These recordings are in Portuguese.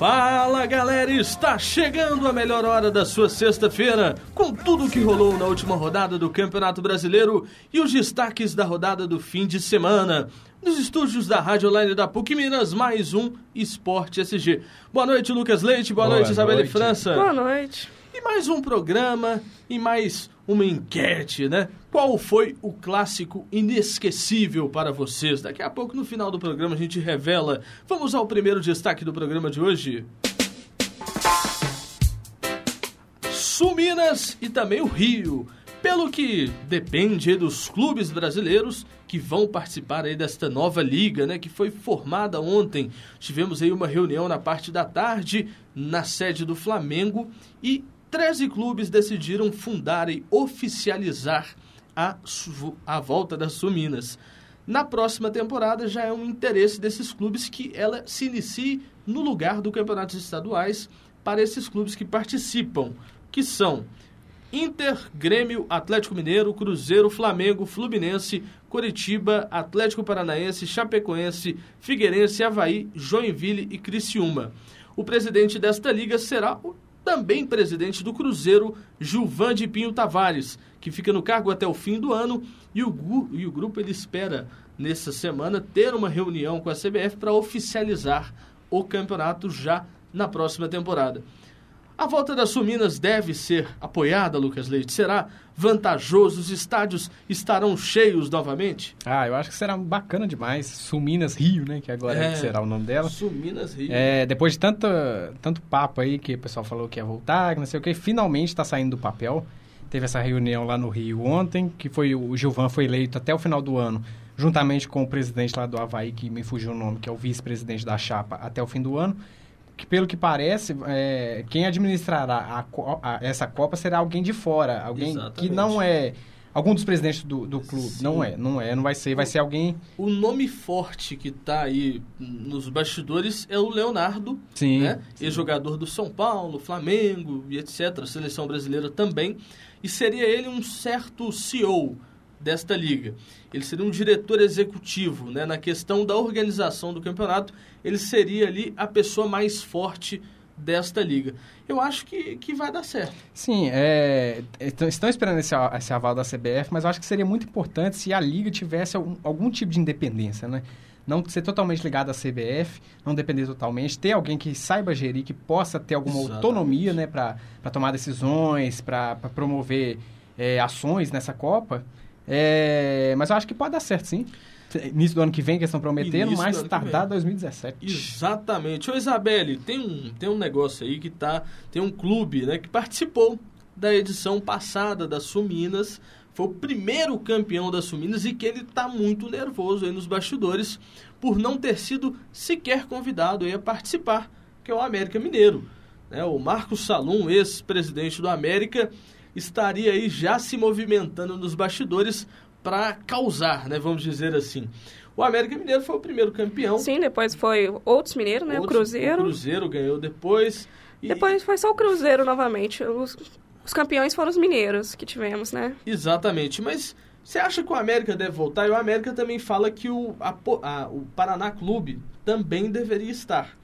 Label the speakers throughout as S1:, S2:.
S1: Fala galera, está chegando a melhor hora da sua sexta-feira, com tudo o que rolou na última rodada do Campeonato Brasileiro e os destaques da rodada do fim de semana. Nos estúdios da Rádio Online da PUC Minas, mais um Esporte SG. Boa noite, Lucas Leite, boa, boa noite, Isabelle França.
S2: Boa noite.
S1: E mais um programa e mais uma enquete, né? Qual foi o clássico inesquecível para vocês? Daqui a pouco, no final do programa, a gente revela. Vamos ao primeiro destaque do programa de hoje. Suminas e também o Rio. Pelo que depende dos clubes brasileiros que vão participar aí desta nova liga, né, que foi formada ontem. Tivemos aí uma reunião na parte da tarde na sede do Flamengo e 13 clubes decidiram fundar e oficializar a, a volta das Suminas. Na próxima temporada já é um interesse desses clubes que ela se inicie no lugar do campeonatos estaduais para esses clubes que participam, que são Inter, Grêmio, Atlético Mineiro, Cruzeiro, Flamengo, Fluminense, Curitiba, Atlético Paranaense, Chapecoense, Figueirense, Havaí, Joinville e Criciúma. O presidente desta liga será o também presidente do Cruzeiro, Gilvan de Pinho Tavares, que fica no cargo até o fim do ano, e o, e o grupo ele espera, nessa semana, ter uma reunião com a CBF para oficializar o campeonato já na próxima temporada. A volta das Suminas deve ser apoiada, Lucas Leite? Será vantajoso? Os estádios estarão cheios novamente?
S3: Ah, eu acho que será bacana demais. Suminas Rio, né? Que agora é, será o nome dela.
S1: Suminas Rio.
S3: É, depois de tanto, tanto papo aí que o pessoal falou que ia voltar, que não sei o que, finalmente está saindo do papel. Teve essa reunião lá no Rio ontem, que foi o Gilvan foi eleito até o final do ano, juntamente com o presidente lá do Havaí, que me fugiu o nome, que é o vice-presidente da chapa, até o fim do ano que pelo que parece, é, quem administrará a, a, essa Copa será alguém de fora, alguém Exatamente. que não é algum dos presidentes do, do clube. Sim. Não é, não é, não vai ser, vai ser alguém.
S1: O nome forte que está aí nos bastidores é o Leonardo, sim, né? Ex-jogador do São Paulo, Flamengo e etc. Seleção brasileira também. E seria ele um certo CEO desta liga. Ele seria um diretor executivo, né? Na questão da organização do campeonato, ele seria ali a pessoa mais forte desta liga. Eu acho que, que vai dar certo.
S3: Sim, é, estão esperando esse, esse aval da CBF, mas eu acho que seria muito importante se a liga tivesse algum, algum tipo de independência, né? Não ser totalmente ligado à CBF, não depender totalmente, ter alguém que saiba gerir, que possa ter alguma Exatamente. autonomia né, para tomar decisões, para promover é, ações nessa Copa. É, mas eu acho que pode dar certo, sim. Início do ano que vem, que eles estão prometendo, mais tardar 2017.
S1: Exatamente. Ô Isabelle, tem um, tem um negócio aí que tá. Tem um clube né, que participou da edição passada da Suminas. Foi o primeiro campeão da Suminas e que ele está muito nervoso aí nos bastidores por não ter sido sequer convidado aí a participar, que é o América Mineiro. Né? O Marcos Salum, ex-presidente do América, estaria aí já se movimentando nos bastidores para causar, né, vamos dizer assim. O América Mineiro foi o primeiro campeão.
S2: Sim, depois foi outros mineiros, né? Outros, o Cruzeiro.
S1: O Cruzeiro ganhou depois.
S2: E... Depois foi só o Cruzeiro novamente. Os, os campeões foram os mineiros que tivemos, né?
S1: Exatamente. Mas você acha que o América deve voltar? E o América também fala que o, a, a, o Paraná Clube também deveria estar.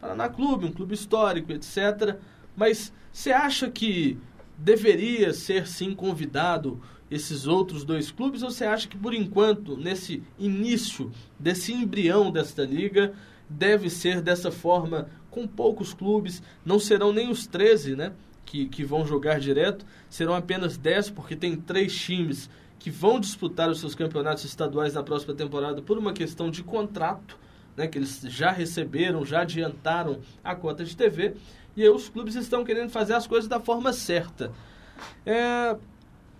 S1: Paraná Clube, um clube histórico, etc. Mas você acha que deveria ser sim convidado esses outros dois clubes? Ou você acha que por enquanto, nesse início desse embrião desta liga, deve ser dessa forma com poucos clubes, não serão nem os 13, né, que, que vão jogar direto, serão apenas 10 porque tem três times que vão disputar os seus campeonatos estaduais na próxima temporada por uma questão de contrato, né, que eles já receberam, já adiantaram a cota de TV, e os clubes estão querendo fazer as coisas da forma certa. É,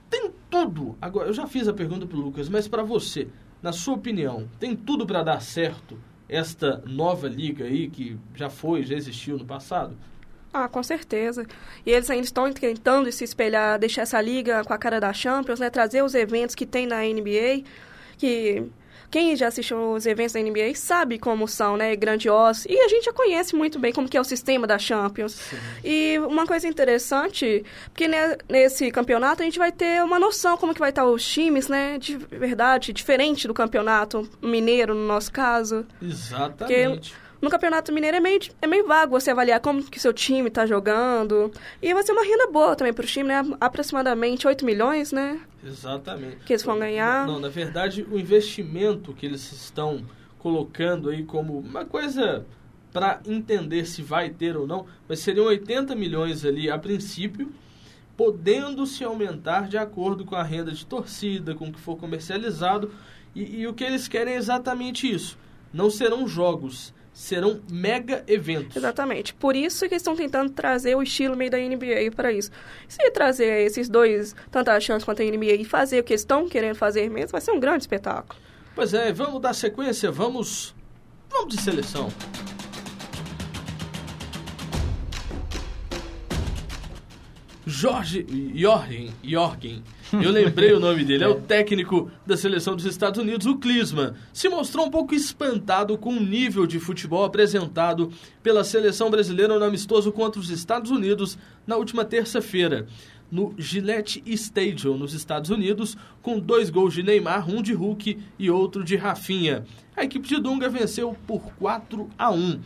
S1: tem tudo. Agora, eu já fiz a pergunta para o Lucas, mas para você, na sua opinião, tem tudo para dar certo esta nova liga aí que já foi, já existiu no passado?
S2: Ah, com certeza. E eles ainda estão tentando se espelhar, deixar essa liga com a cara da Champions, né? Trazer os eventos que tem na NBA, que quem já assistiu os eventos da NBA sabe como são, né, grandiosos. E a gente já conhece muito bem como que é o sistema da Champions. Sim. E uma coisa interessante, porque nesse campeonato a gente vai ter uma noção como que vai estar os times, né, de verdade, diferente do campeonato mineiro, no nosso caso.
S1: Exatamente. Porque
S2: no Campeonato Mineiro é meio, é meio vago você avaliar como que seu time está jogando. E vai ser uma renda boa também para o time, né? Aproximadamente 8 milhões, né?
S1: Exatamente.
S2: Que eles vão ganhar.
S1: Não, na verdade, o investimento que eles estão colocando aí como uma coisa para entender se vai ter ou não, mas seriam 80 milhões ali a princípio, podendo se aumentar de acordo com a renda de torcida, com o que for comercializado. E, e o que eles querem é exatamente isso. Não serão jogos, serão mega eventos.
S2: Exatamente. Por isso que eles estão tentando trazer o estilo meio da NBA para isso. Se trazer esses dois, tanto a chance quanto a NBA, e fazer o que estão querendo fazer mesmo, vai ser um grande espetáculo.
S1: Pois é, vamos dar sequência, vamos, vamos de seleção. Jorge Jorgen, Jorgen, eu lembrei o nome dele, é o técnico da seleção dos Estados Unidos, o Klinsmann, se mostrou um pouco espantado com o nível de futebol apresentado pela seleção brasileira no amistoso contra os Estados Unidos na última terça-feira, no Gillette Stadium, nos Estados Unidos, com dois gols de Neymar, um de Hulk e outro de Rafinha. A equipe de Dunga venceu por 4 a 1.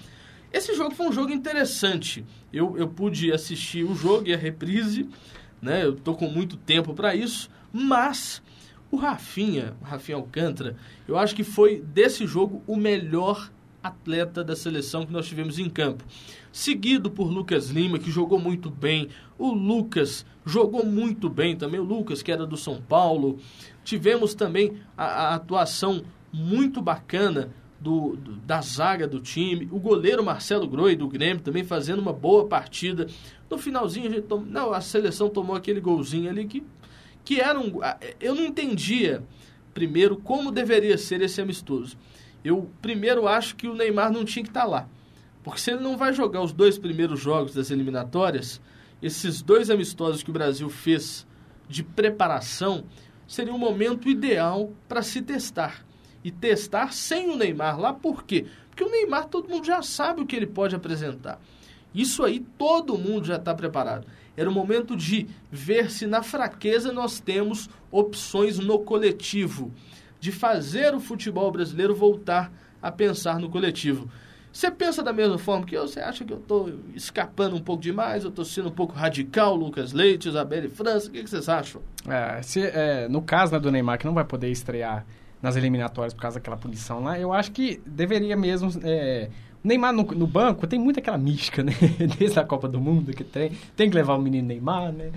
S1: Esse jogo foi um jogo interessante. Eu, eu pude assistir o jogo e a reprise, né? Eu tô com muito tempo para isso, mas o Rafinha, o Rafinha Alcântara, eu acho que foi desse jogo o melhor atleta da seleção que nós tivemos em campo. Seguido por Lucas Lima, que jogou muito bem. O Lucas jogou muito bem também. O Lucas, que era do São Paulo. Tivemos também a, a atuação muito bacana do, do, da zaga do time, o goleiro Marcelo Groi do Grêmio também fazendo uma boa partida. No finalzinho a gente tom... não, a seleção tomou aquele golzinho ali que que era um eu não entendia primeiro como deveria ser esse amistoso. Eu primeiro acho que o Neymar não tinha que estar tá lá. Porque se ele não vai jogar os dois primeiros jogos das eliminatórias, esses dois amistosos que o Brasil fez de preparação, seria um momento ideal para se testar e testar sem o Neymar lá. Por quê? Porque o Neymar todo mundo já sabe o que ele pode apresentar. Isso aí todo mundo já está preparado. Era o momento de ver se na fraqueza nós temos opções no coletivo, de fazer o futebol brasileiro voltar a pensar no coletivo. Você pensa da mesma forma que eu? Você acha que eu estou escapando um pouco demais? Eu estou sendo um pouco radical, Lucas Leite, Isabelle França? O que, vocês acham?
S3: É, se, é, no caso né, do Neymar, que não vai poder estrear nas eliminatórias por causa daquela punição lá, eu acho que deveria mesmo. É, Neymar no, no, banco tem muito aquela mística, né? Desde a Copa do Mundo que tem. Tem que levar o menino Neymar, né?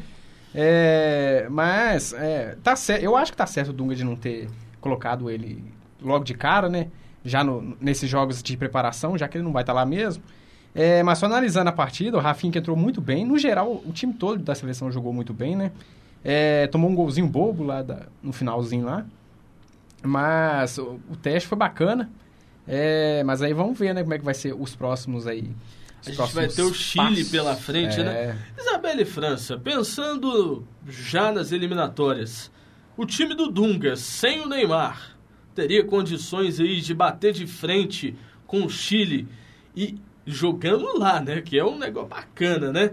S3: É, mas é, tá certo, eu acho que tá certo o Dunga de não ter colocado ele logo de cara, né? Já no, nesses jogos de preparação, já que ele não vai estar tá lá mesmo. É, mas só analisando a partida, o Rafinha que entrou muito bem. No geral, o time todo da seleção jogou muito bem, né? É, tomou um golzinho bobo lá da, no finalzinho lá. Mas o, o teste foi bacana. É, mas aí vamos ver, né, como é que vai ser os próximos aí.
S1: Os a gente vai ter o Chile passos. pela frente, né? é. né? Isabelle França, pensando já nas eliminatórias, o time do Dunga, sem o Neymar, teria condições aí de bater de frente com o Chile e jogando lá, né? Que é um negócio bacana, né?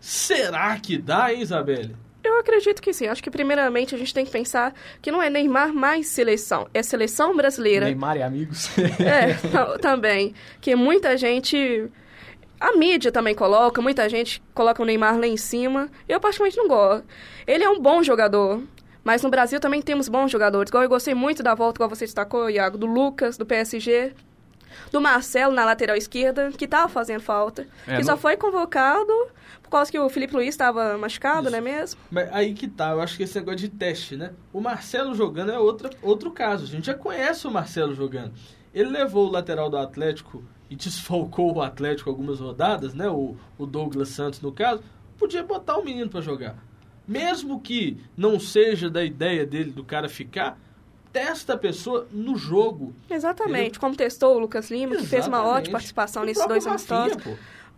S1: Será que dá, hein, Isabelle?
S2: Eu acredito que sim. Acho que primeiramente a gente tem que pensar que não é Neymar mais seleção, é seleção brasileira.
S3: Neymar e amigos.
S2: é, também. Que muita gente. A mídia também coloca, muita gente coloca o Neymar lá em cima. Eu particularmente não gosto. Ele é um bom jogador. Mas no Brasil também temos bons jogadores. Igual eu gostei muito da volta, igual você destacou, Iago, do Lucas, do PSG do Marcelo na lateral esquerda, que estava fazendo falta. É, que no... só foi convocado por causa que o Felipe Luiz estava machucado, Isso. não é mesmo?
S1: Mas aí que tá, eu acho que esse negócio de teste, né? O Marcelo jogando é outra, outro caso. A gente já conhece o Marcelo jogando. Ele levou o lateral do Atlético e desfalcou o Atlético algumas rodadas, né? O, o Douglas Santos, no caso. Podia botar o menino para jogar. Mesmo que não seja da ideia dele do cara ficar, testa a pessoa no jogo.
S2: Exatamente, entendeu? como testou o Lucas Lima, Exatamente. que fez uma ótima participação nesses dois amistosos.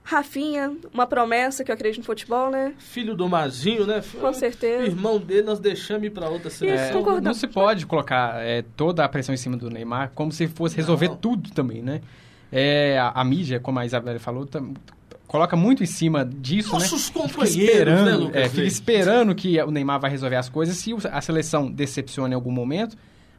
S2: Rafinha, uma promessa que eu acredito no futebol, né?
S1: Filho do Mazinho, né?
S2: Com certeza.
S1: Irmão dele, nós deixamos ir para outra seleção.
S3: É, não se pode colocar é, toda a pressão em cima do Neymar como se fosse resolver não. tudo também, né? É, a, a, mídia, como a Isabela falou, tam, coloca muito em cima disso,
S1: Nossos
S3: né?
S1: companheiros,
S3: fica esperando,
S1: né, Lucas?
S3: É, fica esperando que o Neymar vai resolver as coisas. Se a seleção decepciona em algum momento,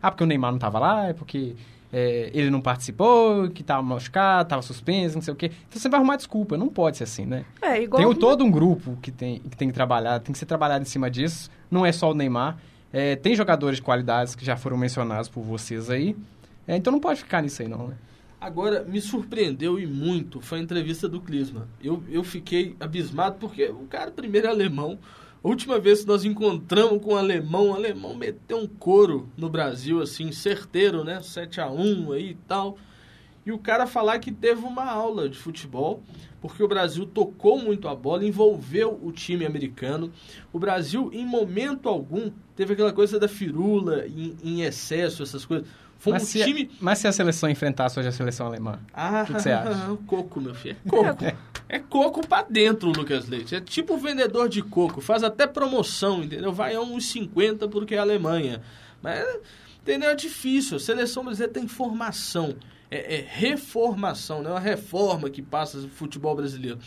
S3: ah, porque o Neymar não estava lá, é porque é, ele não participou, que estava machucado, estava suspenso, não sei o quê. Então você vai arrumar desculpa, não pode ser assim, né?
S2: É, igual...
S3: Tem todo um grupo que tem, que tem que trabalhar, tem que ser trabalhado em cima disso, não é só o Neymar. É, tem jogadores de qualidades que já foram mencionados por vocês aí, é, então não pode ficar nisso aí não, né?
S1: Agora, me surpreendeu e muito foi a entrevista do Klinsmann. Eu, eu fiquei abismado porque o cara primeiro é alemão, a última vez que nós encontramos com um alemão, o alemão meteu um couro no Brasil, assim, certeiro, né? 7 a 1 aí e tal. E o cara falar que teve uma aula de futebol, porque o Brasil tocou muito a bola, envolveu o time americano. O Brasil, em momento algum, teve aquela coisa da firula em, em excesso, essas coisas.
S3: Foi mas, um se time... a, mas se a seleção enfrentasse hoje a seleção alemã,
S1: ah, o que, que você acha? coco, meu filho. É coco. É coco pra dentro, Lucas Leite. É tipo vendedor de coco. Faz até promoção, entendeu? Vai a uns 50 porque é Alemanha. Mas, entendeu? É difícil. A seleção brasileira tem formação. É, é reformação, não é uma reforma que passa o futebol brasileiro.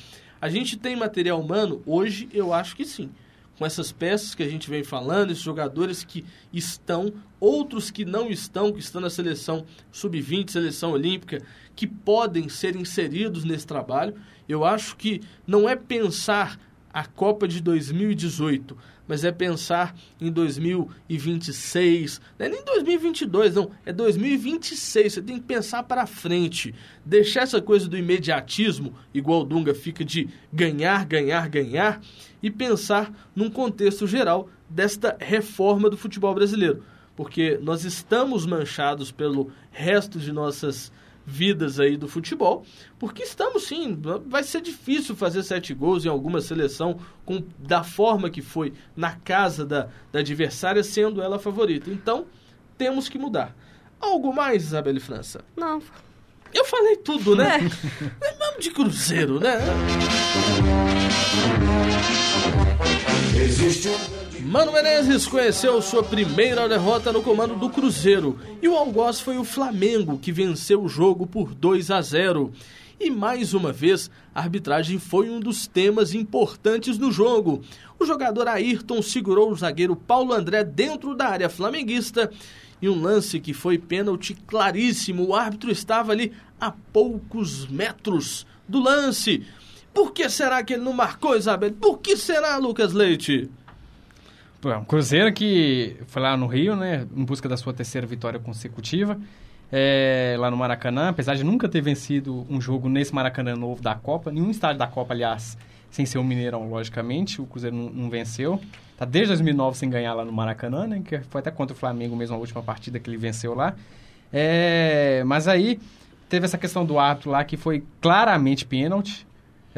S1: A gente tem material humano? Hoje, eu acho que sim com essas peças que a gente vem falando, esses jogadores que estão, outros que não estão, que estão na seleção sub-20, seleção olímpica, que podem ser inseridos nesse trabalho. Eu acho que não é pensar a Copa de 2018, mas é pensar em 2026, não é nem 2022, não, é 2026. Você tem que pensar para frente, deixar essa coisa do imediatismo, igual o Dunga fica de ganhar, ganhar, ganhar, e pensar num contexto geral desta reforma do futebol brasileiro, porque nós estamos manchados pelo resto de nossas vidas aí do futebol, porque estamos sim, vai ser difícil fazer sete gols em alguma seleção com, da forma que foi na casa da, da adversária, sendo ela a favorita. Então, temos que mudar. Algo mais, Isabelle França?
S2: Não.
S1: Eu falei tudo, né? É. Vamos de Cruzeiro, né? Existe Mano Menezes conheceu sua primeira derrota no comando do Cruzeiro e o algoz foi o Flamengo que venceu o jogo por 2 a 0. E mais uma vez, a arbitragem foi um dos temas importantes no jogo. O jogador Ayrton segurou o zagueiro Paulo André dentro da área flamenguista e um lance que foi pênalti claríssimo. O árbitro estava ali a poucos metros do lance. Por que será que ele não marcou, Isabel? Por que será, Lucas Leite?
S3: Um Cruzeiro que foi lá no Rio, né, em busca da sua terceira vitória consecutiva, é, lá no Maracanã, apesar de nunca ter vencido um jogo nesse Maracanã novo da Copa, nenhum estádio da Copa, aliás, sem ser o Mineirão, logicamente, o Cruzeiro não, não, venceu. Tá desde 2009 sem ganhar lá no Maracanã, né, que foi até contra o Flamengo mesmo a última partida que ele venceu lá. É, mas aí teve essa questão do árbitro lá que foi claramente pênalti,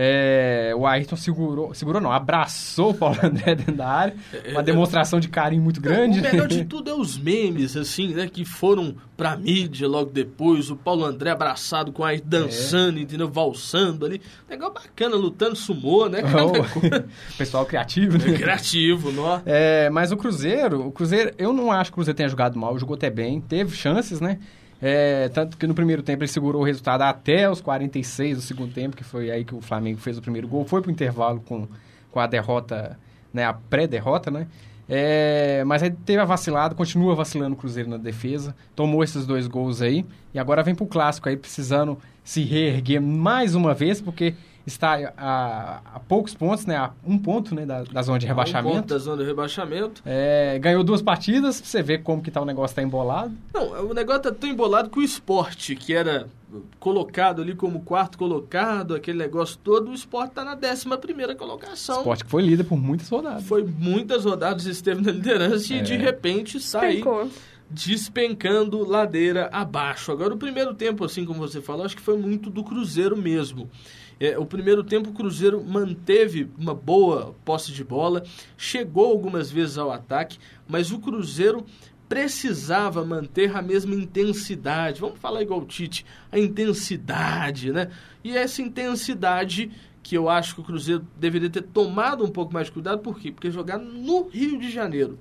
S3: é, o Ayrton segurou, segurou não, abraçou o Paulo André dentro da área, é, uma é, demonstração de carinho muito grande.
S1: O melhor de tudo é os memes, assim, né, que foram pra mídia logo depois, o Paulo André abraçado com a Ayrton dançando, é. entendeu, valsando ali, legal bacana, lutando sumô, né,
S3: oh, pessoal criativo, né?
S1: criativo, não
S3: é? Mas o Cruzeiro, o Cruzeiro, eu não acho que o Cruzeiro tenha jogado mal, jogou até bem, teve chances, né, é, tanto que no primeiro tempo ele segurou o resultado até os 46 do segundo tempo, que foi aí que o Flamengo fez o primeiro gol. Foi pro intervalo com, com a derrota, né, a pré-derrota, né? É, mas aí teve a vacilada, continua vacilando o Cruzeiro na defesa, tomou esses dois gols aí, e agora vem pro clássico aí, precisando se reerguer mais uma vez, porque está a, a, poucos pontos, né? A um ponto né? da, da zona de rebaixamento. Um ponto
S1: da zona de rebaixamento.
S3: É, ganhou duas partidas, pra você ver como que tá o negócio tá embolado.
S1: Não, o negócio tá tão embolado que o esporte, que era colocado ali como quarto colocado, aquele negócio todo, o esporte tá na décima primeira colocação. O
S3: esporte que foi líder por muitas rodadas.
S1: Foi muitas rodadas, esteve na liderança é. e de repente sai despencando ladeira abaixo. Agora, o primeiro tempo, assim como você falou, acho que foi muito do Cruzeiro mesmo. É, o primeiro tempo o Cruzeiro manteve uma boa posse de bola, chegou algumas vezes ao ataque, mas o Cruzeiro precisava manter a mesma intensidade. Vamos falar igual o Tite, a intensidade, né? E essa intensidade que eu acho que o Cruzeiro deveria ter tomado um pouco mais de cuidado, por quê? Porque jogar no Rio de Janeiro,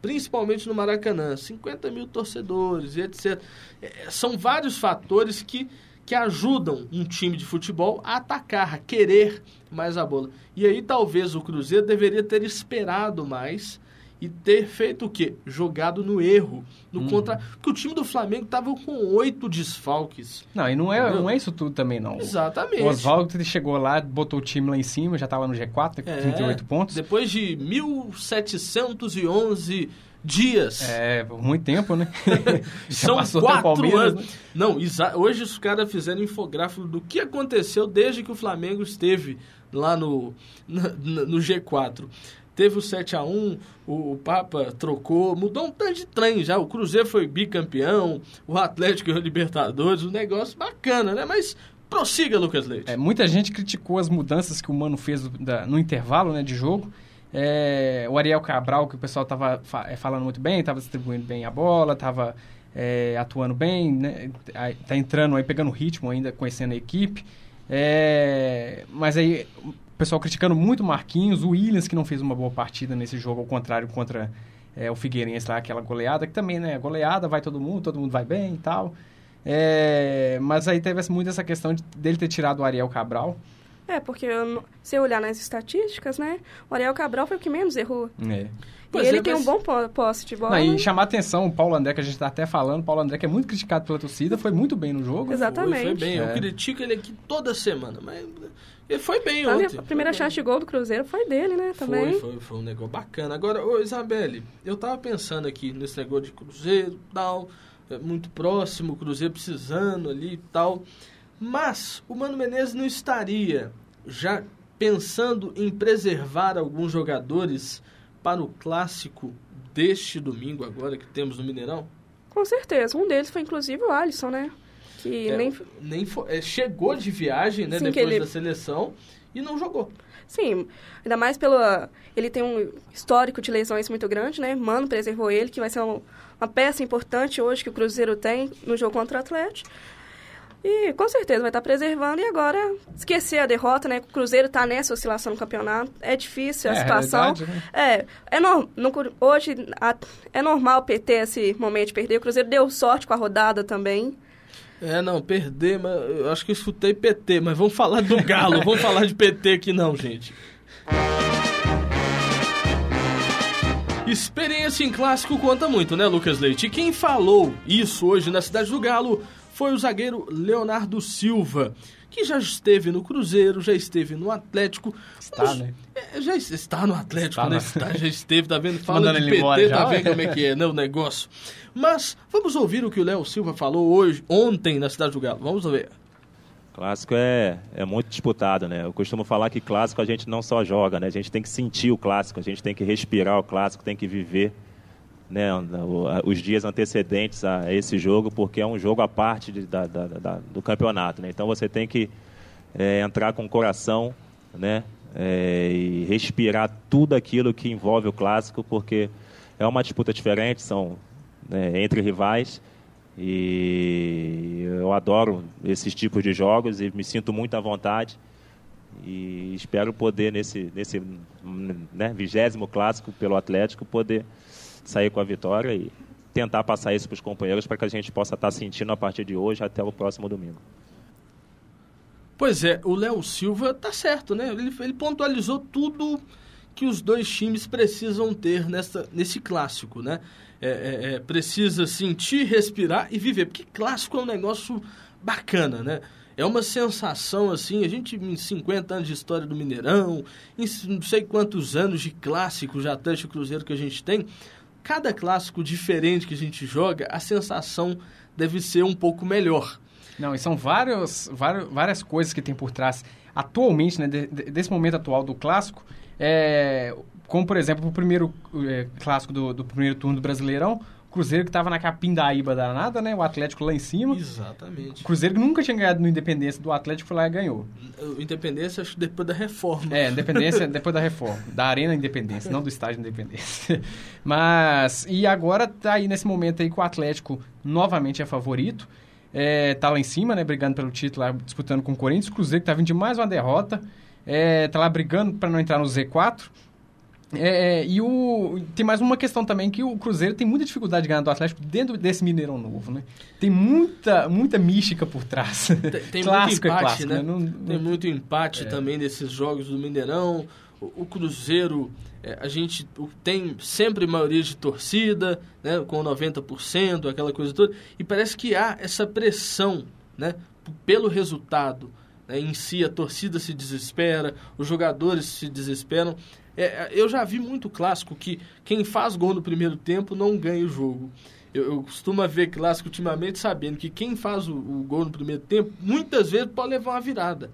S1: principalmente no Maracanã, 50 mil torcedores e etc. É, são vários fatores que que ajudam um time de futebol a atacar, a querer mais a bola. E aí talvez o Cruzeiro deveria ter esperado mais e ter feito o quê? Jogado no erro. No
S3: Uhum.
S1: contra... Porque o time do Flamengo tava com oito desfalques.
S3: Não, e não é,
S1: Entendeu?
S3: não é isso tudo também, não.
S1: Exatamente.
S3: O Oswaldo chegou lá, botou o time lá em cima, já tava no G4, com
S1: É,
S3: 38 pontos.
S1: Depois de 1711 dias.
S3: É, por muito tempo, né?
S1: São quatro anos.
S3: né?
S1: Não, hoje os caras fizeram infográfico do que aconteceu desde que o Flamengo esteve lá no, na- no G4. Teve o 7x1, o, o Papa trocou, mudou um tanto de trem já. O Cruzeiro foi bicampeão, o Atlético ganhou Libertadores, um negócio bacana, né? Mas prossiga, Lucas Leite.
S3: É, muita gente criticou as mudanças que o Mano fez da- no intervalo né, de jogo. É, o Ariel Cabral, que o pessoal estava falando muito bem, estava distribuindo bem a bola, estava atuando bem, né, tá entrando aí, pegando ritmo ainda, conhecendo a equipe. É, mas aí o pessoal criticando muito o Marquinhos, o Williams, que não fez uma boa partida nesse jogo, ao contrário contra é, o Figueirense lá, aquela goleada, que também, né, goleada, vai todo mundo, todo mundo vai bem e tal. É, mas aí teve muito essa questão de, dele ter tirado o Ariel Cabral.
S2: É, porque eu se eu olhar nas estatísticas, né? O Ariel Cabral foi o que menos errou.
S3: É.
S1: Pois
S2: e ele
S1: é,
S2: tem
S1: mas-
S2: um bom po- posse de bola.
S3: Não, e chamar atenção, o Paulo André, que a gente tá até falando, o Paulo André, que é muito criticado pela torcida, foi muito bem no jogo.
S2: Exatamente.
S1: Foi, foi bem. Eu
S3: É.
S1: critico ele aqui toda semana, mas ele foi bem
S2: né?
S1: ontem.
S2: A primeira chance de gol do Cruzeiro foi dele, né? Também.
S1: Foi, foi, foi um negócio bacana. Agora, ô Isabelle, eu tava pensando aqui nesse negócio de Cruzeiro e tal, é muito próximo, o Cruzeiro precisando ali e tal. Mas o Mano Menezes não estaria já pensando em preservar alguns jogadores para o clássico deste domingo agora que temos no Mineirão?
S2: Com certeza. Um deles foi inclusive o Alisson, né? Que
S1: É,
S2: nem.
S1: nem fo- é, chegou de viagem, né,
S2: Sim,
S1: depois
S2: ele-
S1: da seleção e não jogou.
S2: Sim, ainda mais pelo. Ele tem um histórico de lesões muito grande, né? Mano preservou ele, que vai ser um- uma peça importante hoje que o Cruzeiro tem no jogo contra o Atlético. E com certeza vai estar preservando. E agora, esquecer a derrota, né? O Cruzeiro está nessa oscilação no campeonato. É difícil a
S3: É, a
S2: situação.
S3: realidade, né?
S2: É, é no, no hoje a- é normal PT esse momento de perder. O Cruzeiro deu sorte com a rodada também.
S1: É, não, perder, mas eu acho que eu escutei PT, mas vamos falar do Galo, vamos falar de PT aqui não, gente. Experiência em clássico conta muito, né, Lucas Leite? E quem falou isso hoje na cidade do Galo foi o zagueiro Leonardo Silva, que já esteve no Cruzeiro, já esteve no Atlético.
S3: Está,
S1: Mas-
S3: né?
S1: É, já es- está no Atlético,
S3: Está
S1: né? Está, já esteve, tá vendo? Fala
S3: Mandando
S1: de PT,
S3: embora
S1: tá
S3: já,
S1: vendo como é que é, né, o negócio. Mas vamos ouvir o que o Léo Silva falou hoje, ontem na cidade do Galo. Vamos ver.
S4: Clássico é, é muito disputado, né? Eu costumo falar que clássico a gente não só joga, né? A gente tem que sentir o clássico, a gente tem que respirar o clássico, tem que viver né, os dias antecedentes a esse jogo, porque é um jogo à parte de- da- da- da- do campeonato, né? Então você tem que é, entrar com o coração, né? É, e respirar tudo aquilo que envolve o clássico, porque é uma disputa diferente, são né, entre rivais. E eu adoro esses tipos de jogos e me sinto muito à vontade. E espero poder, nesse, nesse né, vigésimo clássico pelo Atlético, poder sair com a vitória e tentar passar isso para os companheiros para que a gente possa estar sentindo a partir de hoje até o próximo domingo.
S1: Pois é, o Léo Silva tá certo, né? Ele, ele pontualizou tudo que os dois times precisam ter nessa, nesse clássico, né? É, é, é, precisa sentir, respirar e viver, porque clássico é um negócio bacana, né? É uma sensação assim, a gente em 50 anos de história do Mineirão, em não sei quantos anos de clássico já Atlético Cruzeiro que a gente tem, cada clássico diferente que a gente joga, a sensação deve ser um pouco melhor.
S3: Não, e são vários, vários, várias coisas que tem por trás. Atualmente, né, de- de- desse momento atual do clássico, é, como por exemplo o primeiro é, clássico do, do primeiro turno do Brasileirão, Cruzeiro que estava na capindaíba danada, né, o Atlético lá em cima.
S1: Exatamente.
S3: O Cruzeiro que nunca tinha ganhado no Independência do Atlético foi lá e ganhou.
S1: O Independência, acho que depois da reforma.
S3: É, Independência depois da reforma, da Arena Independência, não do Estádio Independência. Mas, e agora tá aí nesse momento aí que o Atlético novamente é favorito. É, tá lá em cima, né, brigando pelo título, lá, disputando com o Corinthians. Cruzeiro que tá vindo de mais uma derrota. É, tá lá brigando para não entrar no Z4. É, e o, tem mais uma questão também, que o Cruzeiro tem muita dificuldade de ganhar do Atlético dentro desse Mineirão novo, né? Tem muita, muita mística por trás.
S1: Tem, tem
S3: clássico
S1: muito empate,
S3: é clássico,
S1: né?
S3: né? Não-
S1: Tem
S3: não-
S1: muito empate
S3: É.
S1: também nesses jogos do Mineirão. o, o Cruzeiro, é, a gente tem sempre maioria de torcida, né, com 90%, aquela coisa toda, e parece que há essa pressão né, pelo resultado. Né, em si, a torcida se desespera, os jogadores se desesperam. É, eu já vi muito clássico que quem faz gol no primeiro tempo não ganha o jogo. Eu, eu costumo ver clássico ultimamente sabendo que quem faz o, o gol no primeiro tempo, muitas vezes pode levar uma virada.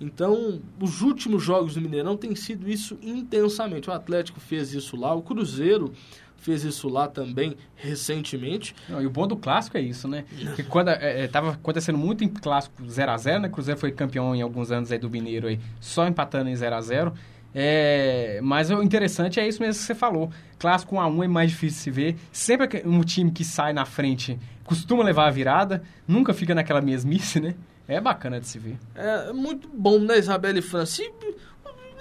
S1: Então, os últimos jogos do Mineirão tem sido isso intensamente. O Atlético fez isso lá, o Cruzeiro fez isso lá também recentemente.
S3: Não, e o bom do clássico é isso, né? Porque quando estava é, é acontecendo muito em clássico 0 a 0 né? Cruzeiro foi campeão em alguns anos aí do Mineiro aí, só empatando em 0 a 0 é, mas o interessante é isso mesmo que você falou. Clássico 1 a 1 é mais difícil de se ver. Sempre um time que sai na frente costuma levar a virada, nunca fica naquela mesmice, né? É bacana de se ver.
S1: É muito bom, né, Isabela e França?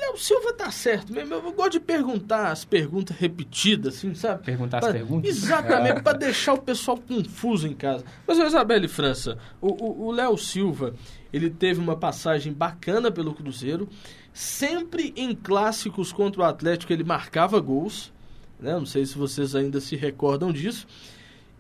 S1: Léo Silva tá certo mesmo. Eu gosto de perguntar as perguntas repetidas, assim, sabe?
S3: Perguntar pra, as perguntas?
S1: Exatamente, para deixar o pessoal confuso em casa. Mas, Isabela e França, o Léo Silva, ele teve uma passagem bacana pelo Cruzeiro. Sempre em clássicos contra o Atlético ele marcava gols. Né? Não sei se vocês ainda se recordam disso.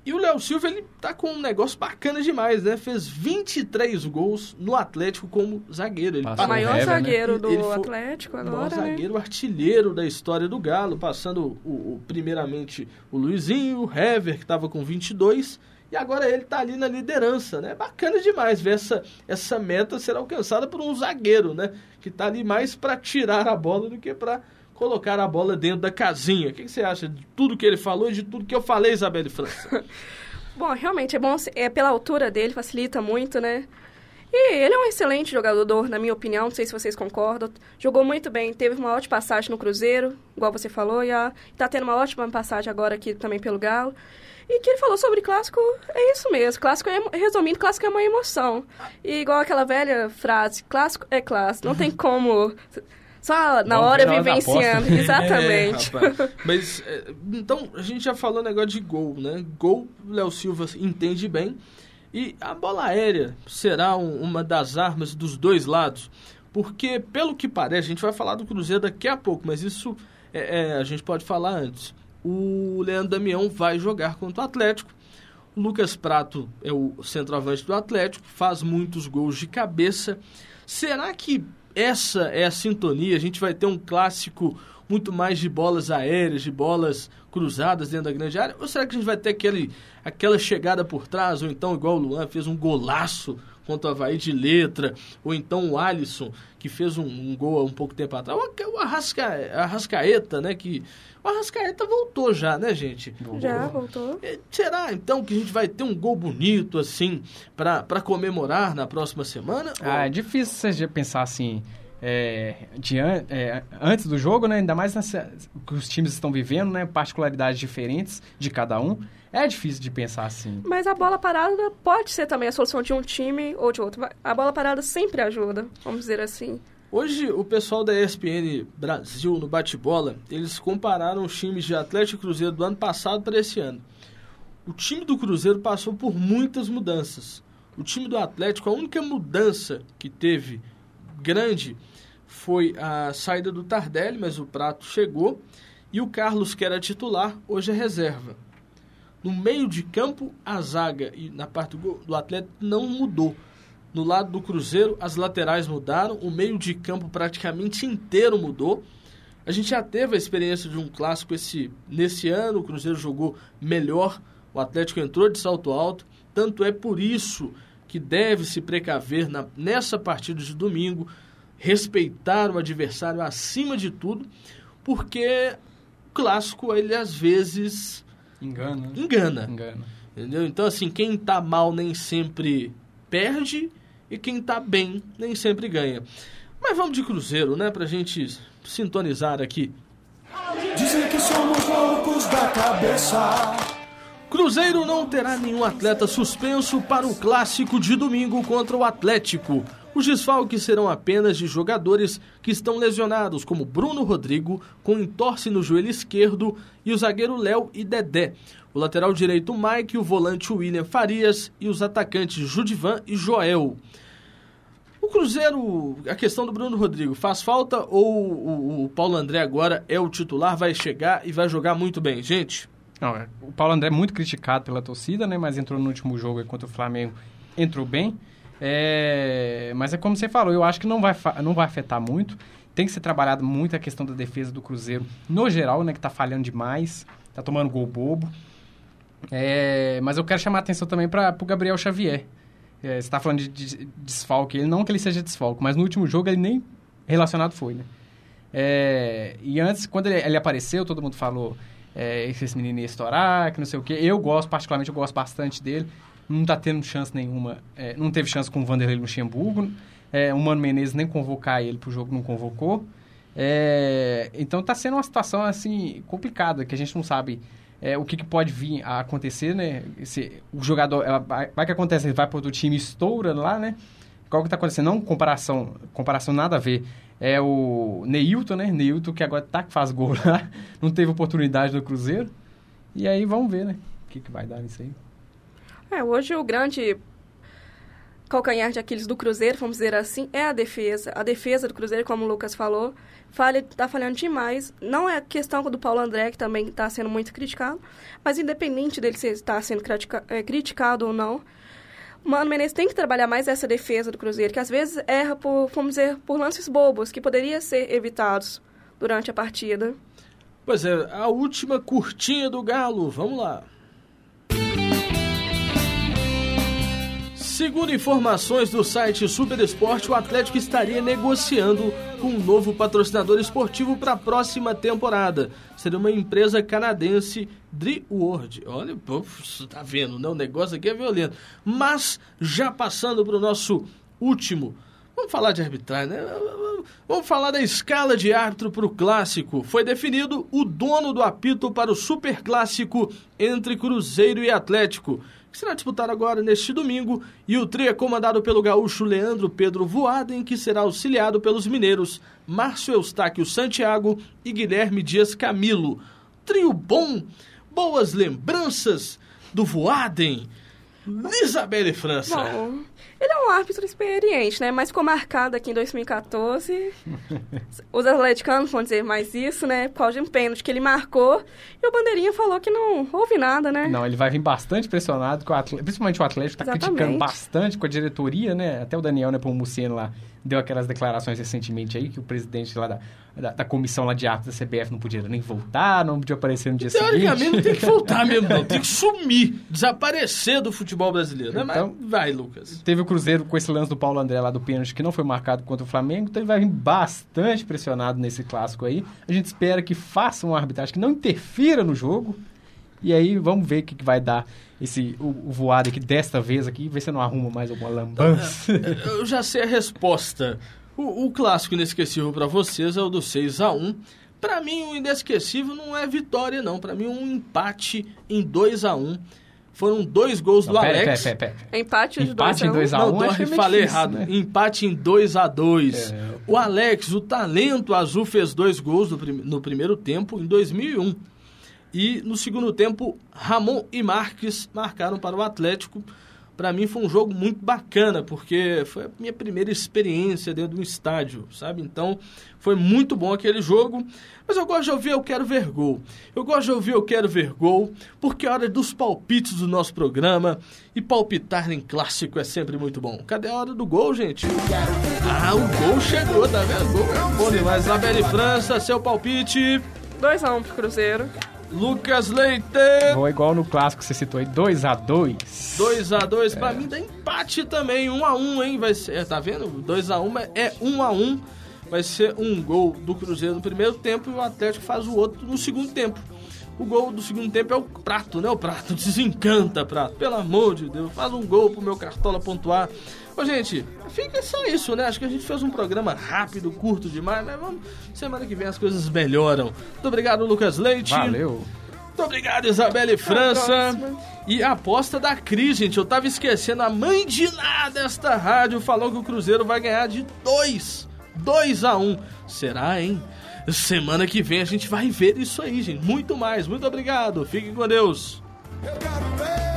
S1: E o Léo Silva, ele tá com um negócio bacana demais, né? Fez 23 gols no Atlético como zagueiro. Ele
S2: o maior Hever, né? zagueiro né? do ele Atlético agora, maior
S1: né? zagueiro artilheiro da história do Galo, passando o, o primeiramente o Luizinho, o Hever, que estava com 22, e agora ele está ali na liderança, né? Bacana demais ver essa, essa meta ser alcançada por um zagueiro, né? Que está ali mais para tirar a bola do que para colocar a bola dentro da casinha. O que, que, você acha de tudo que ele falou e de tudo que eu falei, Isabelle França?
S2: bom, realmente é bom, é pela altura dele, facilita muito, né? E ele é um excelente jogador, na minha opinião, não sei se vocês concordam. Jogou muito bem, teve uma ótima passagem no Cruzeiro, igual você falou, e está tendo uma ótima passagem agora aqui também pelo Galo. E que ele falou sobre clássico, é isso mesmo. Clássico é, resumindo, clássico é uma emoção. E igual aquela velha frase, clássico é clássico. Não tem como só na hora vivenciando. Exatamente.
S1: É, Mas, é, então, a gente já falou negócio de gol, né? Gol, Léo Silva entende bem. E a bola aérea será um, uma das armas dos dois lados. Porque, pelo que parece, a gente vai falar do Cruzeiro daqui a pouco, mas isso é, é, a gente pode falar antes. O Leandro Damião vai jogar contra o Atlético. O Lucas Prato é o centroavante do Atlético, faz muitos gols de cabeça. Será que essa é a sintonia. A gente vai ter um clássico muito mais de bolas aéreas, de bolas cruzadas dentro da grande área? Ou será que a gente vai ter aquele, aquela chegada por trás? Ou então, igual o Luan fez um golaço contra o Havaí de letra? Ou então o Alisson, que fez um, um gol há um pouco tempo atrás? Ou o Arrasca, Arrascaeta, né? Que, o Arrascaeta voltou já, né, gente?
S2: Já, voltou. É,
S1: será, então, que a gente vai ter um gol bonito, assim, para comemorar na próxima semana?
S3: Ah, ou... é difícil você pensar assim... É, de, é, antes do jogo, né, ainda mais nessa, que os times estão vivendo, né, particularidades diferentes de cada um, é difícil de pensar assim.
S2: Mas a bola parada pode ser também a solução de um time ou de outro. A bola parada sempre ajuda, vamos dizer assim.
S1: Hoje, o pessoal da ESPN Brasil, no bate-bola, eles compararam os times de Atlético e Cruzeiro do ano passado para esse ano. O time do Cruzeiro passou por muitas mudanças. O time do Atlético, a única mudança que teve grande foi a saída do Tardelli, mas o Prato chegou. E o Carlos, que era titular, hoje é reserva. No meio de campo, a zaga e na parte do, do Atlético não mudou. No lado do Cruzeiro, as laterais mudaram, o meio de campo praticamente inteiro mudou. A gente já teve a experiência de um clássico esse, nesse ano, o Cruzeiro jogou melhor, o Atlético entrou de salto alto, tanto é por isso que deve se precaver na, nessa partida de domingo, respeitar o adversário acima de tudo, porque o clássico ele às vezes
S3: engana.
S1: Engana.
S3: engana.
S1: Entendeu? Então assim, quem está mal nem sempre perde e quem está bem nem sempre ganha. Mas vamos de Cruzeiro, né? Pra gente sintonizar aqui. Dizem que somos loucos da cabeça. Cruzeiro não terá nenhum atleta suspenso para o clássico de domingo contra o Atlético. Os desfalques serão apenas de jogadores que estão lesionados, como Bruno Rodrigo, com entorse no joelho esquerdo, e o zagueiro Léo e Dedé. O lateral direito Mike, o volante William Farias e os atacantes Judivan e Joel. Cruzeiro, a questão do Bruno Rodrigo, faz falta ou o, o Paulo André agora é o titular, vai chegar e vai jogar muito bem? Gente,
S3: Não, é, o Paulo André é muito criticado pela torcida, né? Mas entrou no último jogo contra o Flamengo, entrou bem. É, mas é como você falou, eu acho que não vai, não vai afetar muito. Tem que ser trabalhado muito a questão da defesa do Cruzeiro, no geral, né? Que tá falhando demais, tá tomando gol bobo. É, mas eu quero chamar a atenção também para o Gabriel Xavier. É, você está falando de, de desfalque, ele não que ele seja desfalque, mas no último jogo ele nem relacionado foi, né? É, e antes, quando ele, ele apareceu, todo mundo falou é, esse menino ia estourar, que não sei o quê. Eu gosto, particularmente, eu gosto bastante dele. Não tá tendo chance nenhuma. é, não teve chance com o Vanderlei Luxemburgo. É, o Mano Menezes nem convocar ele pro jogo, não convocou. É, então tá sendo uma situação, assim, complicada, que a gente não sabe é, o que, que pode vir a acontecer, né? Se o jogador... Vai, vai que acontece, ele vai pro outro time estoura lá, né? Qual que tá acontecendo? Não comparação, comparação nada a ver. É o Neilton, né? Neilton que agora tá que faz gol lá. Não teve oportunidade no Cruzeiro. E aí vamos ver, né? O que, que vai dar nisso aí.
S2: É, hoje o grande calcanhar de Aquiles do Cruzeiro, vamos dizer assim, é a defesa. A defesa do Cruzeiro, como o Lucas falou, falha, tá falhando demais. Não é questão do Paulo André, que também está sendo muito criticado, mas independente dele se está sendo critica, é, criticado ou não, o Mano Menezes tem que trabalhar mais essa defesa do Cruzeiro, que às vezes erra por, vamos dizer, por lances bobos, que poderiam ser evitados durante a partida.
S1: pois é, a última curtinha do Galo, vamos lá. Segundo informações do site Super Esporte, o Atlético estaria negociando com um novo patrocinador esportivo para a próxima temporada. Seria uma empresa canadense, World. Olha, você tá vendo, né? O negócio aqui é violento. Mas, já passando para o nosso último Vamos falar de arbitragem, né? Vamos falar da escala de árbitro para o clássico. Foi definido o dono do apito para o super clássico entre Cruzeiro e Atlético, que será disputado agora neste domingo, e o trio é comandado pelo gaúcho Leandro Pedro Voaden, que será auxiliado pelos mineiros Márcio Eustáquio Santiago e Guilherme Dias Camilo. Trio bom, boas lembranças do Voaden. Isabelle França.
S2: Bom, ele é um árbitro experiente, né? Mas ficou marcado aqui em 2014. Os atleticanos vão dizer mais isso, né? Por causa de um pênalti que ele marcou. E o Bandeirinha falou que não houve nada, né?
S3: Não, ele vai vir bastante pressionado, com o Atlético, principalmente o Atlético está criticando bastante com a diretoria, né? Até o Daniel Nepomuceno lá deu aquelas declarações recentemente aí, que o presidente lá da, da, da comissão lá de árbitros da CBF não podia nem voltar, não podia aparecer no dia
S1: Teoricamente
S3: seguinte.
S1: não tem que voltar mesmo, não. Tem que sumir, desaparecer do futebol brasileiro. né?
S3: Então-
S1: Mas vai, Lucas.
S3: Teve o Cruzeiro com esse lance do Paulo André lá do pênalti que não foi marcado contra o Flamengo, então ele vai vir bastante pressionado nesse clássico aí. A gente espera que faça uma arbitragem que não interfira no jogo. E aí vamos ver o que, que vai dar esse o, o voado aqui desta vez aqui, ver se não arruma mais alguma lambança.
S1: Eu já sei a resposta. O, o clássico inesquecível pra vocês é o do 6 a 1 Pra mim, o inesquecível não é vitória, não. Pra mim, um empate em 2 a 1 Foram dois gols do
S3: Não, pera,
S1: Alex.
S3: pera, pera, pera.
S2: Empate de
S3: Empate
S2: 2
S3: em
S2: a 1
S3: dois a
S1: Não,
S3: um,
S1: dois,
S3: acho meio
S1: falei
S3: difícil,
S1: errado.
S3: né?
S1: Empate em 2 a 2
S3: É.
S1: O Alex, o talento azul, fez dois gols no, prim- no primeiro tempo, em 2001. E no segundo tempo, Ramon e Marques marcaram para o Atlético. Para mim foi um jogo muito bacana, porque foi a minha primeira experiência dentro de um estádio, sabe? Então, foi muito bom aquele jogo. Mas eu gosto de ouvir Eu Quero Ver Gol. Eu gosto de ouvir Eu Quero Ver Gol, porque é hora dos palpites do nosso programa. E palpitar em clássico é sempre muito bom. Cadê a hora do gol, gente? Ah, o gol chegou, tá vendo? O gol é bom demais. Isabelle França, seu palpite.
S2: 2 a 1 pro Cruzeiro.
S1: Lucas Leite.
S3: Vou igual no clássico que você citou aí, 2x2.
S1: 2x2, pra mim dá empate também, 1x1, hein? Vai ser, tá vendo? 2x1 é 1x1. Vai ser um gol do Cruzeiro no primeiro tempo e o Atlético faz o outro no segundo tempo. O gol do segundo tempo é o Prato, né? O Prato desencanta, Prato. Pelo amor de Deus, faz um gol pro meu Cartola pontuar. Ô, gente, fica só isso, né? Acho que a gente fez um programa rápido, curto demais, mas vamos... Semana que vem as coisas melhoram. Muito obrigado, Lucas Leite.
S3: Valeu.
S1: Muito obrigado, Isabelle França. E a aposta da Cris, gente. Eu tava esquecendo. A mãe de nada desta rádio falou que o Cruzeiro vai ganhar de 2. 2 a 1 um. Será, hein? Semana que vem a gente vai ver isso aí, gente. Muito mais. Muito obrigado. Fiquem com Deus.
S5: Eu quero